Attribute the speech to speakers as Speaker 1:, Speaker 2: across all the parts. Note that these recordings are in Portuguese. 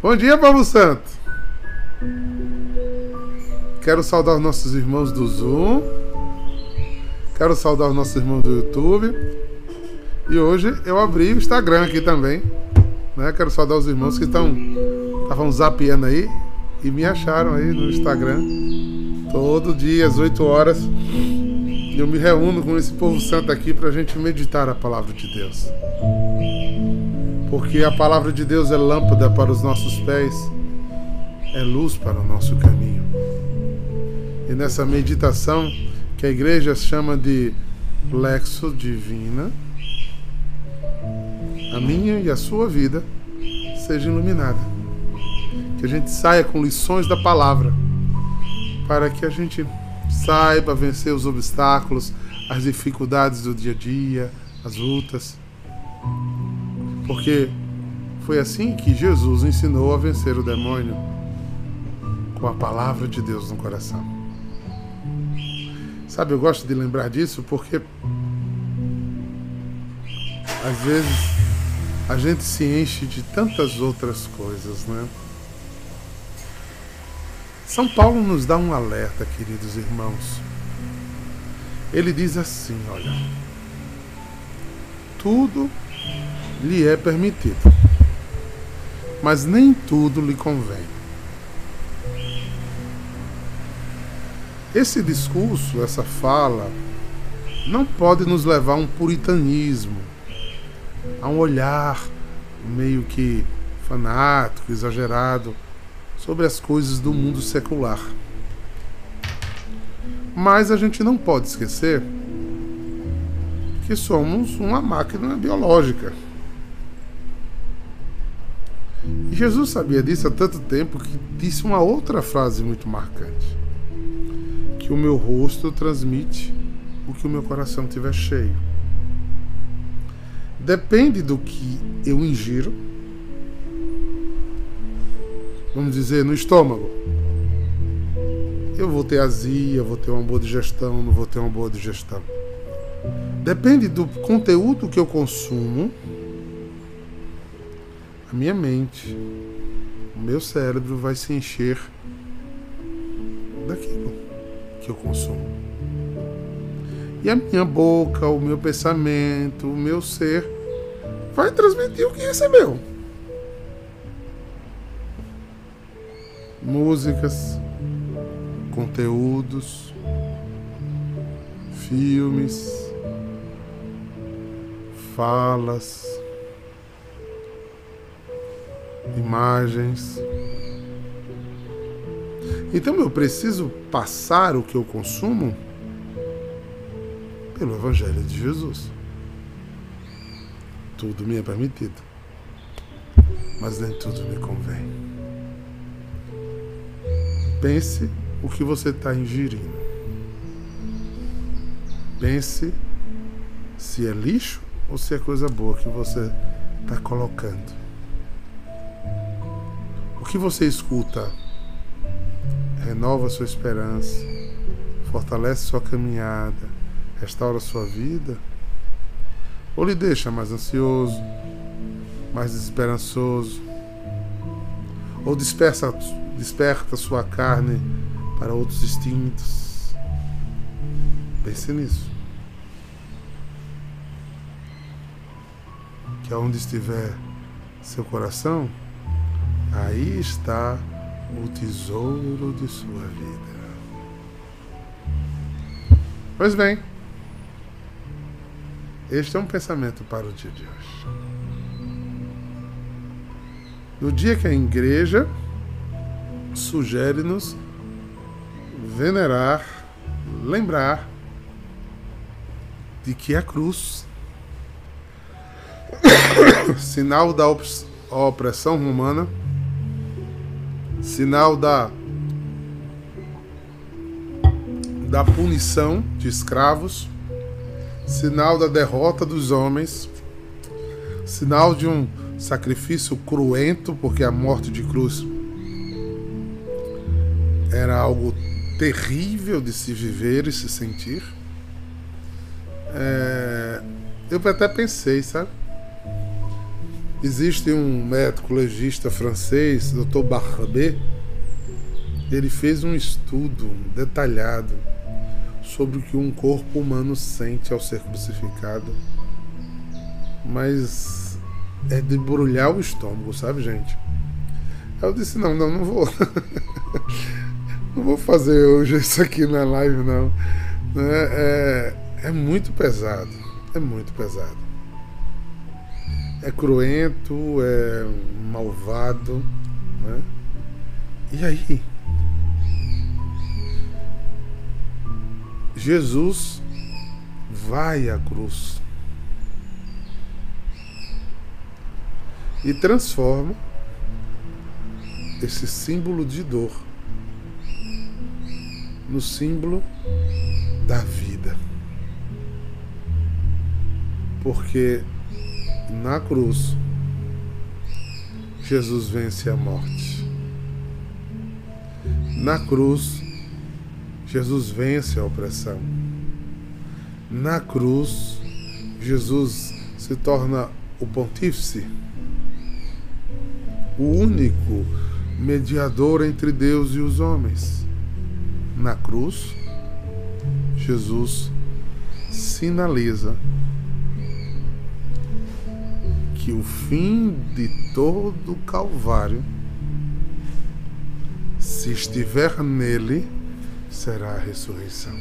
Speaker 1: Bom dia, povo santo. Quero saudar os nossos irmãos do Zoom. Quero saudar os nossos irmãos do YouTube. E hoje eu abri o Instagram aqui também. Né? Quero saudar os irmãos que estão estavam zapeando aí e me acharam aí no Instagram. Todo dia, às 8 horas, eu me reúno com esse povo santo aqui para a gente meditar a palavra de Deus porque a palavra de Deus é lâmpada para os nossos pés, é luz para o nosso caminho. E nessa meditação, que a igreja chama de Lexo Divina, a minha e a sua vida seja iluminada. Que a gente saia com lições da palavra, para que a gente saiba vencer os obstáculos, as dificuldades do dia a dia, as lutas porque foi assim que Jesus ensinou a vencer o demônio com a palavra de Deus no coração. Sabe, eu gosto de lembrar disso porque às vezes a gente se enche de tantas outras coisas, né? São Paulo nos dá um alerta, queridos irmãos. Ele diz assim: olha, tudo lhe é permitido, mas nem tudo lhe convém. Esse discurso, essa fala, não pode nos levar a um puritanismo, a um olhar meio que fanático, exagerado sobre as coisas do mundo secular. Mas a gente não pode esquecer que somos uma máquina biológica. E Jesus sabia disso há tanto tempo que disse uma outra frase muito marcante: que o meu rosto transmite o que o meu coração tiver cheio. Depende do que eu ingiro. Vamos dizer, no estômago. Eu vou ter azia, vou ter uma boa digestão, não vou ter uma boa digestão. Depende do conteúdo que eu consumo, a minha mente, o meu cérebro vai se encher daquilo que eu consumo. E a minha boca, o meu pensamento, o meu ser vai transmitir o que recebeu. Músicas, conteúdos, filmes, falas, imagens. Então eu preciso passar o que eu consumo pelo Evangelho de Jesus. Tudo me é permitido, mas nem tudo me convém. Pense o que você está ingerindo. Pense se é lixo ou se é coisa boa que você está colocando. Que você escuta renova sua esperança, fortalece sua caminhada, restaura sua vida, ou lhe deixa mais ansioso, mais desesperançoso, ou dispersa, desperta sua carne para outros instintos. Pense nisso. que aonde estiver seu coração, aí está o tesouro de sua vida. Pois bem, este é um pensamento para o dia de hoje. No dia que a igreja sugere-nos venerar, lembrar de que a cruz sinal da opressão romana, sinal da da punição de escravos, sinal da derrota dos homens, sinal de um sacrifício cruento, porque a morte de cruz era algo terrível de se viver e se sentir. É, eu até pensei, sabe? Existe um médico legista francês, Dr. Barbet, ele fez um estudo detalhado sobre o que um corpo humano sente ao ser crucificado. Mas é de brulhar o estômago, sabe, gente? Eu disse: não, não, não vou. não vou fazer hoje isso aqui na live, não. É, é, é muito pesado. É muito pesado é cruento, é malvado. Né? E aí? Jesus vai à cruz e transforma esse símbolo de dor no símbolo da vida. Porque na cruz, Jesus vence a morte. Na cruz, Jesus vence a opressão. Na cruz, Jesus se torna o pontífice, o único mediador entre Deus e os homens. Na cruz, Jesus sinaliza que o fim de todo o Calvário, se estiver nele, será a ressurreição.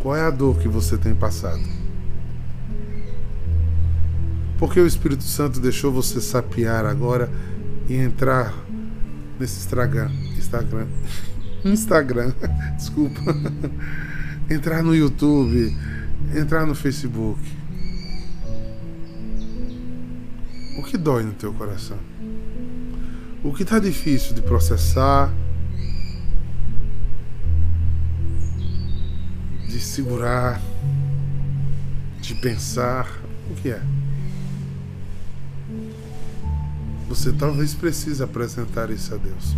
Speaker 1: Qual é a dor que você tem passado? Porque o Espírito Santo deixou você sapiar agora e entrar nesse Instagram, Instagram, Instagram, desculpa, entrar no YouTube, entrar no Facebook O que dói no teu coração? O que está difícil de processar, de segurar, de pensar? O que é? Você talvez precise apresentar isso a Deus.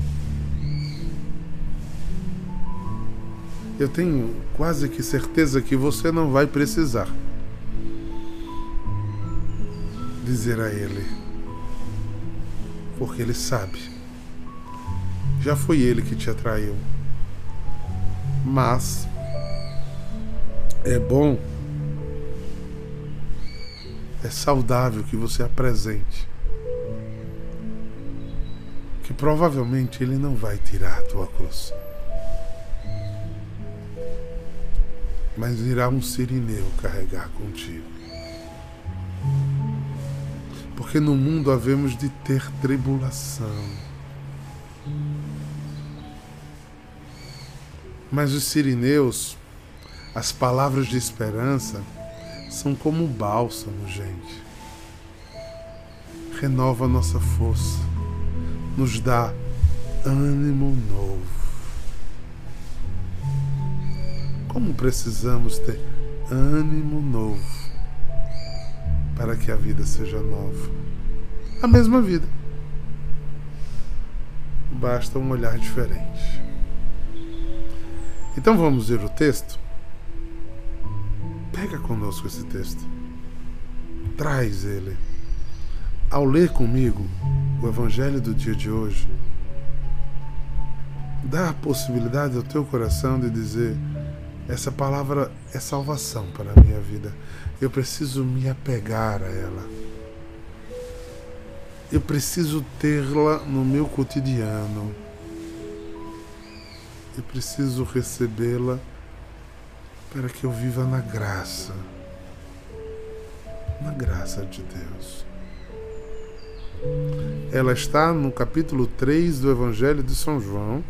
Speaker 1: Eu tenho quase que certeza que você não vai precisar dizer a Ele, porque Ele sabe. Já foi Ele que te atraiu. Mas é bom, é saudável que você apresente que provavelmente Ele não vai tirar a tua cruz. Mas irá um sirineu carregar contigo. Porque no mundo havemos de ter tribulação. Mas os sirineus, as palavras de esperança, são como bálsamo, gente. Renova nossa força, nos dá ânimo novo. Como precisamos ter ânimo novo para que a vida seja nova. A mesma vida. Basta um olhar diferente. Então vamos ver o texto? Pega conosco esse texto. Traz ele. Ao ler comigo o Evangelho do dia de hoje, dá a possibilidade ao teu coração de dizer: essa palavra é salvação para a minha vida. Eu preciso me apegar a ela. Eu preciso tê-la no meu cotidiano. Eu preciso recebê-la para que eu viva na graça. Na graça de Deus. Ela está no capítulo 3 do Evangelho de São João,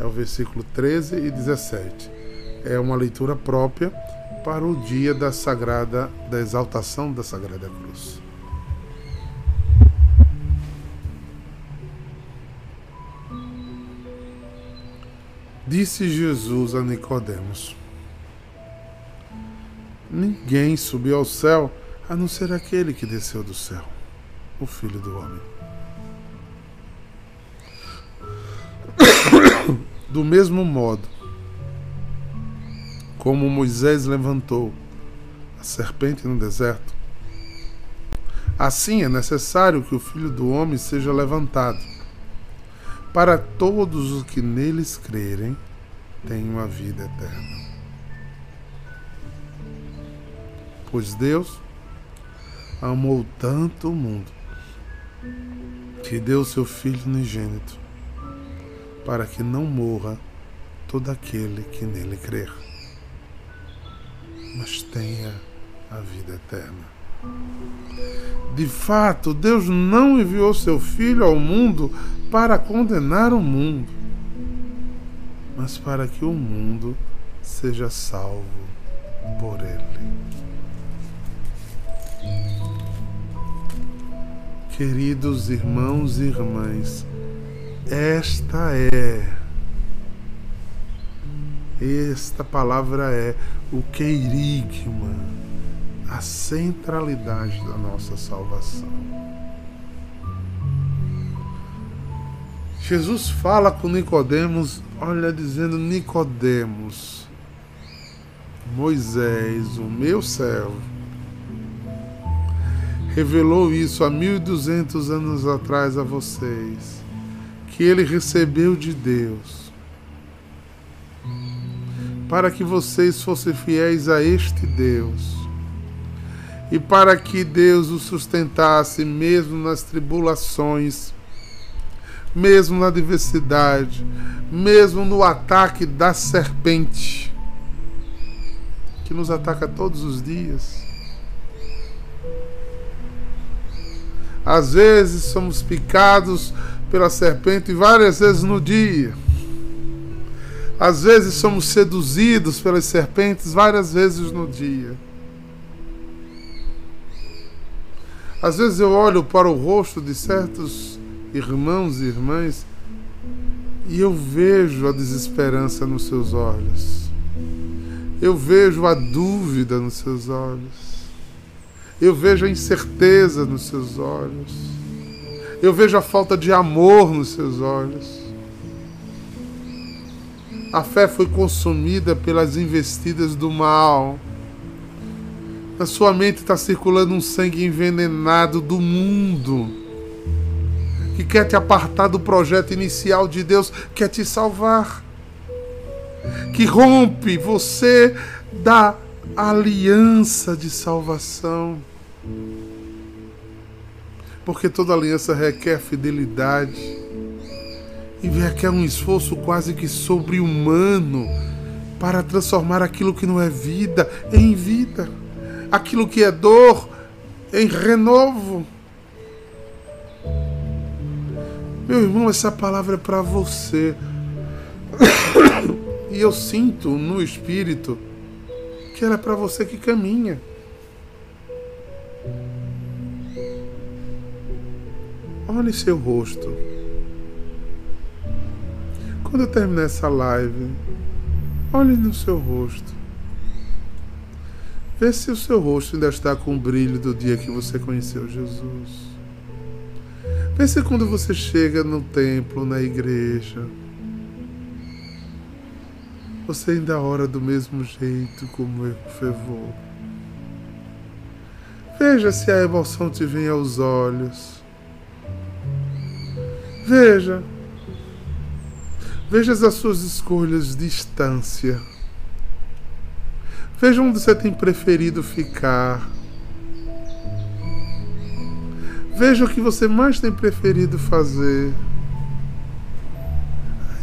Speaker 1: é o versículo 13 e 17 é uma leitura própria para o dia da sagrada da exaltação da Sagrada Cruz. Disse Jesus a Nicodemos: Ninguém subiu ao céu a não ser aquele que desceu do céu, o Filho do homem. Do mesmo modo, como Moisés levantou a serpente no deserto, Assim é necessário que o Filho do Homem seja levantado, para todos os que neles crerem tenham a vida eterna. Pois Deus amou tanto o mundo que deu seu Filho unigênito, para que não morra todo aquele que nele crer, mas tenha a vida eterna. De fato, Deus não enviou seu Filho ao mundo para condenar o mundo, mas para que o mundo seja salvo por ele. Queridos irmãos e irmãs, esta é, esta palavra é o querigma a centralidade da nossa salvação. Jesus fala com Nicodemos, olha dizendo Nicodemos, Moisés, o meu servo, revelou isso há 1200 anos atrás a vocês, que ele recebeu de Deus, para que vocês fossem fiéis a este Deus e para que Deus o sustentasse mesmo nas tribulações, mesmo na adversidade, mesmo no ataque da serpente, que nos ataca todos os dias. Às vezes somos picados pela serpente várias vezes no dia. Às vezes somos seduzidos pelas serpentes várias vezes no dia. Às vezes eu olho para o rosto de certos irmãos e irmãs e eu vejo a desesperança nos seus olhos. Eu vejo a dúvida nos seus olhos. Eu vejo a incerteza nos seus olhos. Eu vejo a falta de amor nos seus olhos. A fé foi consumida pelas investidas do mal. Na sua mente está circulando um sangue envenenado do mundo que quer te apartar do projeto inicial de Deus, quer te salvar, que rompe você da aliança de salvação. Porque toda aliança requer fidelidade e requer um esforço quase que sobre-humano para transformar aquilo que não é vida em vida aquilo que é dor em renovo. Meu irmão, essa palavra é para você. E eu sinto no espírito que ela é para você que caminha. Olhe seu rosto. Quando eu terminar essa live, olhe no seu rosto. Vê se o seu rosto ainda está com o brilho do dia que você conheceu Jesus. Vê se quando você chega no templo, na igreja, você ainda ora do mesmo jeito como eu fervor. Veja se a emoção te vem aos olhos. Veja. Veja as suas escolhas de distância. Veja onde você tem preferido ficar. Veja o que você mais tem preferido fazer.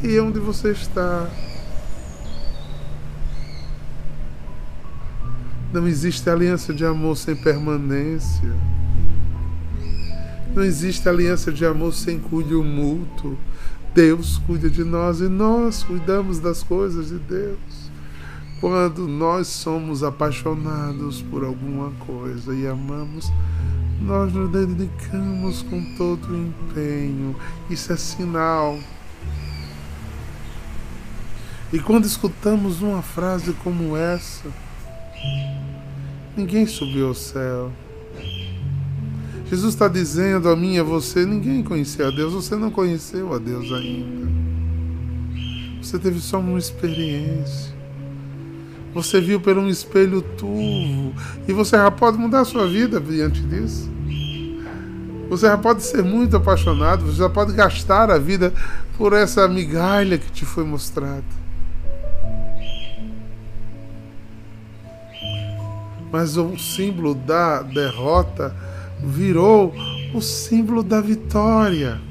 Speaker 1: É onde você está. Não existe aliança de amor sem permanência. Não existe aliança de amor sem cuidado mútuo. Deus cuida de nós e nós cuidamos das coisas de Deus. Quando nós somos apaixonados por alguma coisa e amamos, nós nos dedicamos com todo o empenho. Isso é sinal. E quando escutamos uma frase como essa, ninguém subiu ao céu. Jesus está dizendo a mim e a você: ninguém conhecia a Deus, você não conheceu a Deus ainda. Você teve só uma experiência. Você viu por um espelho turvo. E você já pode mudar a sua vida diante disso. Você já pode ser muito apaixonado, você já pode gastar a vida por essa migalha que te foi mostrada. Mas o símbolo da derrota virou o símbolo da vitória.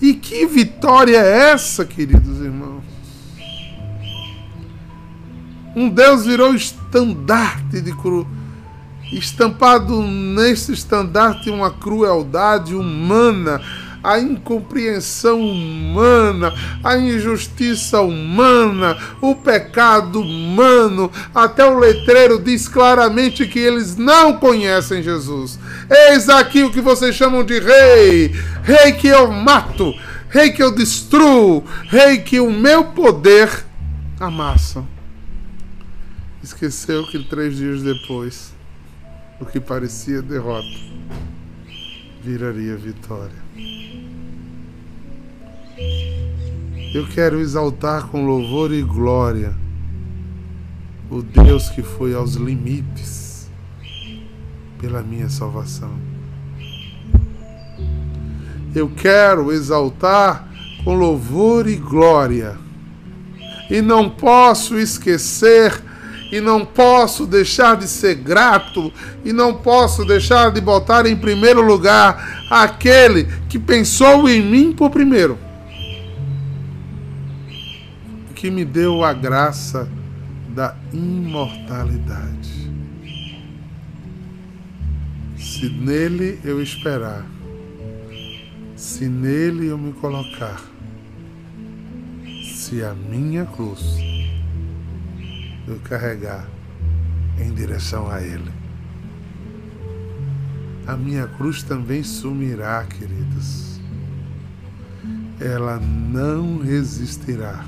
Speaker 1: E que vitória é essa, queridos irmãos? Um Deus virou estandarte de cruz estampado nesse estandarte uma crueldade humana, a incompreensão humana, a injustiça humana, o pecado humano. Até o letreiro diz claramente que eles não conhecem Jesus. Eis aqui o que vocês chamam de rei, rei que eu mato, rei que eu destruo, rei que o meu poder amassa. Esqueceu que três dias depois o que parecia derrota viraria vitória. Eu quero exaltar com louvor e glória o Deus que foi aos limites pela minha salvação. Eu quero exaltar com louvor e glória. E não posso esquecer e não posso deixar de ser grato e não posso deixar de botar em primeiro lugar aquele que pensou em mim por primeiro, que me deu a graça da imortalidade. Se nele eu esperar, se nele eu me colocar, se a minha cruz eu carregar em direção a Ele. A minha cruz também sumirá, queridos. Ela não resistirá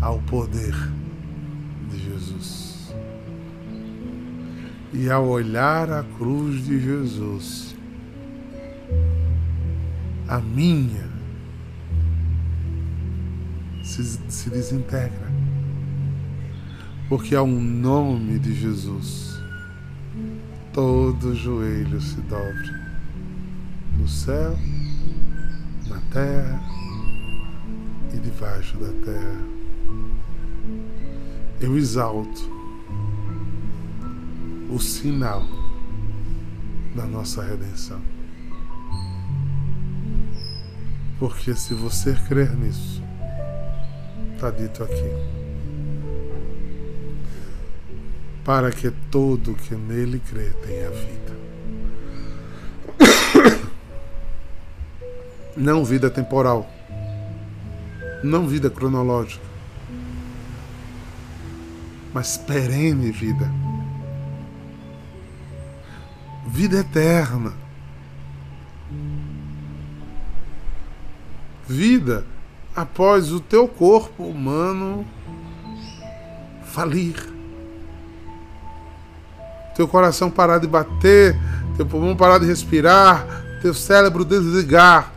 Speaker 1: ao poder de Jesus. E ao olhar a cruz de Jesus, a minha se, se desintegra porque ao nome de Jesus todo joelho se dobre no céu, na terra e debaixo da terra. Eu exalto o sinal da nossa redenção. Porque se você crer nisso, está dito aqui para que todo que nele crê tenha vida. Não vida temporal, não vida cronológica, mas perene vida. Vida eterna. Vida após o teu corpo humano falir teu coração parar de bater, teu pulmão parar de respirar, teu cérebro desligar,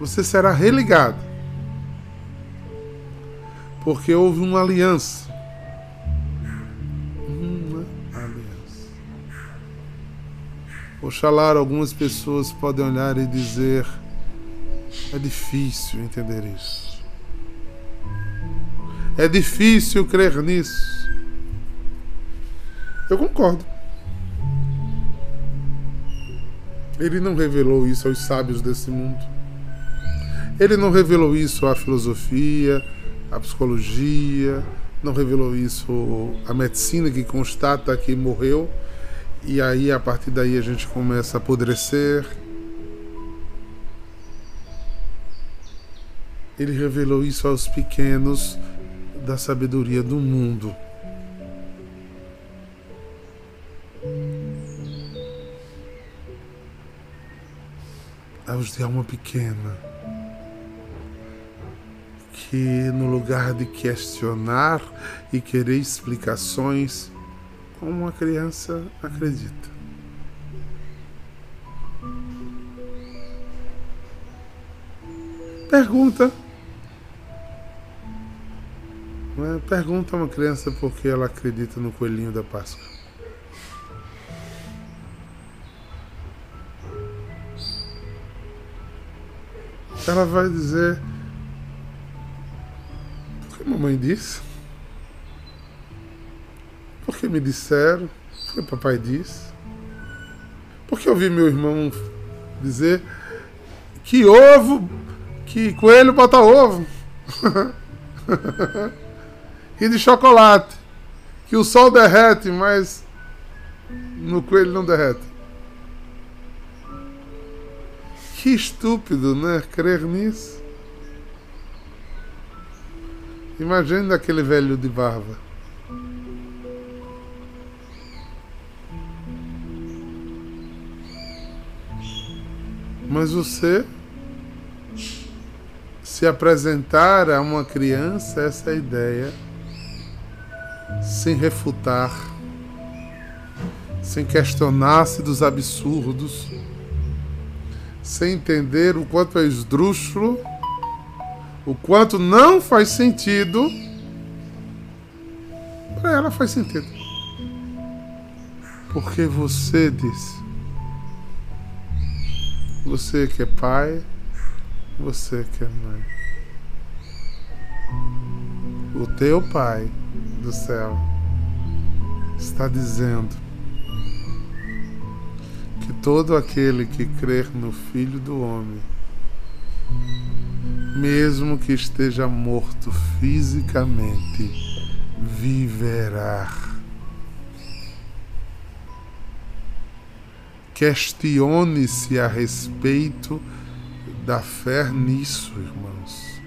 Speaker 1: você será religado. Porque houve uma aliança. Uma aliança. Oxalá algumas pessoas podem olhar e dizer: é difícil entender isso. É difícil crer nisso. Eu concordo. Ele não revelou isso aos sábios desse mundo. Ele não revelou isso à filosofia, à psicologia, não revelou isso à medicina que constata que morreu e aí a partir daí a gente começa a apodrecer. Ele revelou isso aos pequenos da sabedoria do mundo. aos de alma pequena, que no lugar de questionar e querer explicações, como uma criança acredita. Pergunta. É? Pergunta a uma criança por que ela acredita no coelhinho da Páscoa. Ela vai dizer mamãe disse? Porque me disseram? Porque papai disse? Porque eu vi meu irmão dizer que ovo, que coelho bota ovo. e de chocolate. Que o sol derrete, mas no coelho não derrete. Que estúpido, né? Crer nisso. Imagine aquele velho de barba. Mas você se apresentar a uma criança essa ideia sem refutar, sem questionar-se dos absurdos, sem entender o quanto é esdrúxulo, o quanto não faz sentido, para ela faz sentido. Porque você disse. Você que é pai, você que é mãe. O teu pai do céu está dizendo que todo aquele que crer no Filho do Homem, mesmo que esteja morto fisicamente, viverá. Questione-se a respeito da fé nisso, irmãos.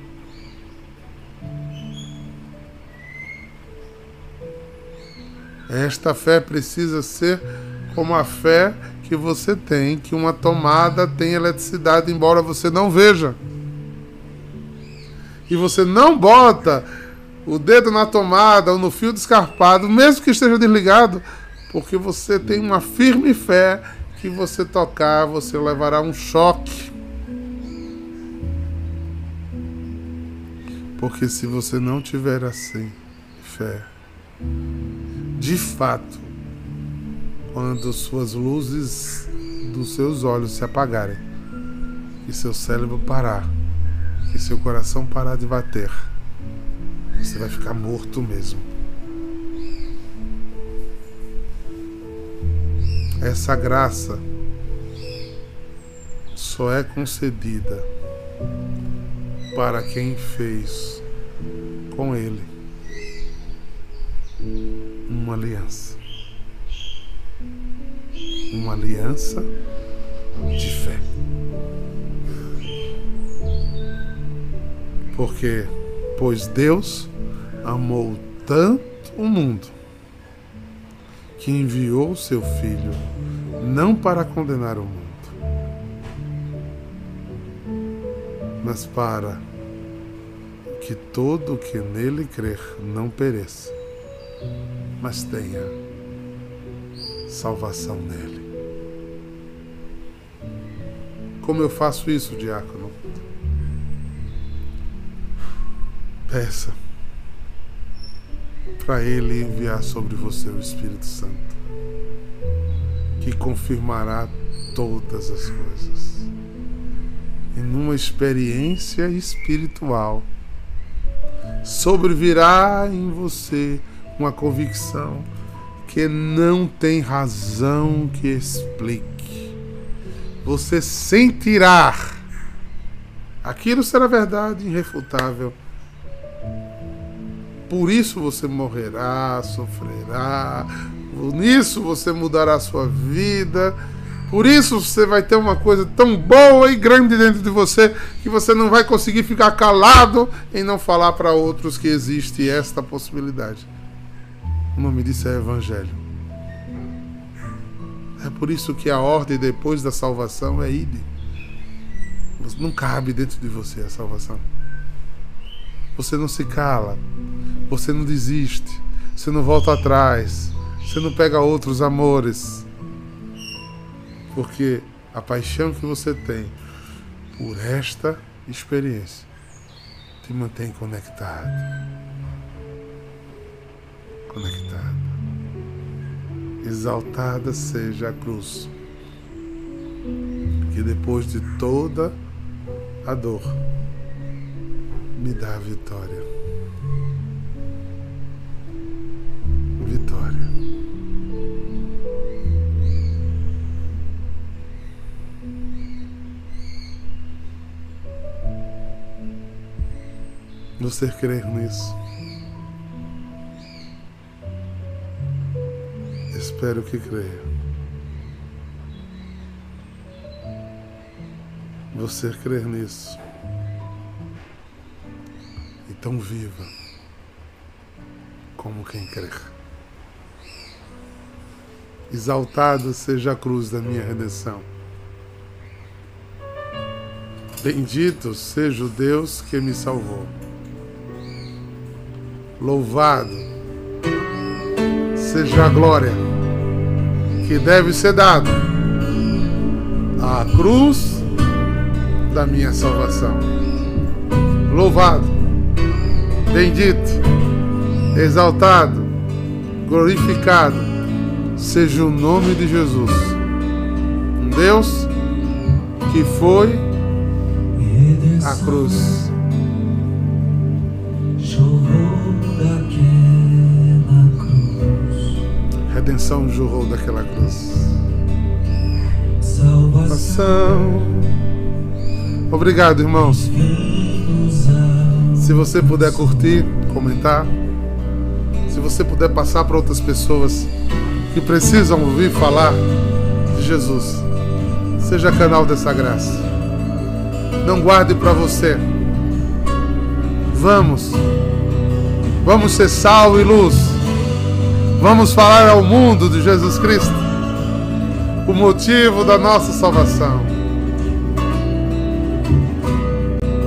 Speaker 1: Esta fé precisa ser como a fé que você tem, que uma tomada tem eletricidade, embora você não veja. E você não bota o dedo na tomada ou no fio descarpado, mesmo que esteja desligado, porque você tem uma firme fé que você tocar, você levará um choque. Porque se você não tiver assim fé, de fato, quando suas luzes dos seus olhos se apagarem, e seu cérebro parar, e seu coração parar de bater, você vai ficar morto mesmo. Essa graça só é concedida para quem fez com Ele uma aliança. Uma aliança de fé. Porque, pois Deus amou tanto o mundo que enviou seu Filho não para condenar o mundo, mas para que todo que nele crer não pereça, mas tenha salvação nele. Como eu faço isso, diácono? Peça para Ele enviar sobre você o Espírito Santo, que confirmará todas as coisas. E numa experiência espiritual, sobrevirá em você uma convicção que não tem razão que explique. Você sentirá. Aquilo será verdade irrefutável por isso você morrerá, sofrerá, nisso você mudará a sua vida. Por isso você vai ter uma coisa tão boa e grande dentro de você que você não vai conseguir ficar calado em não falar para outros que existe esta possibilidade. O nome disso é Evangelho. É por isso que a ordem depois da salvação é ide. Não cabe dentro de você a salvação. Você não se cala. Você não desiste. Você não volta atrás. Você não pega outros amores. Porque a paixão que você tem por esta experiência te mantém conectado. Conectado. Exaltada seja a cruz. Que depois de toda a dor me dá a vitória. Vitória. Você crer nisso? Espero que creia. Você crer nisso? Então viva como quem crer. Exaltada seja a cruz da minha redenção. Bendito seja o Deus que me salvou. Louvado seja a glória que deve ser dada à cruz da minha salvação. Louvado, bendito, exaltado, glorificado seja o nome de Jesus. Um Deus que foi a cruz redenção jorrou daquela cruz. Salvação. Obrigado, irmãos. Se você puder curtir, comentar, se você puder passar para outras pessoas que precisam ouvir falar de Jesus, seja canal dessa graça. Não guarde para você. Vamos. Vamos ser sal e luz Vamos falar ao mundo de Jesus Cristo, o motivo da nossa salvação.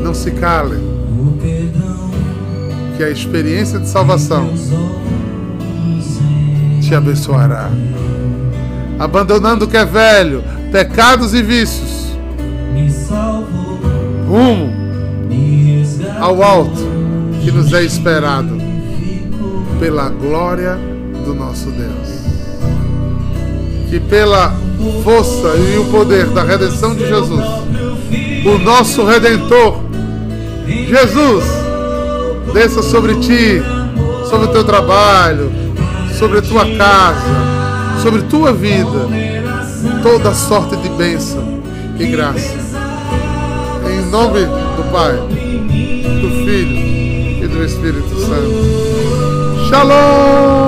Speaker 1: Não se cale, que a experiência de salvação te abençoará. Abandonando o que é velho, pecados e vícios, rumo ao alto que nos é esperado pela glória do nosso Deus. Que pela força e o poder da redenção de Jesus, o nosso redentor, Jesus, desça sobre ti, sobre o teu trabalho, sobre a tua casa, sobre tua vida, toda sorte de bênção e graça. Em nome do Pai, do Filho e do Espírito Santo. Shalom!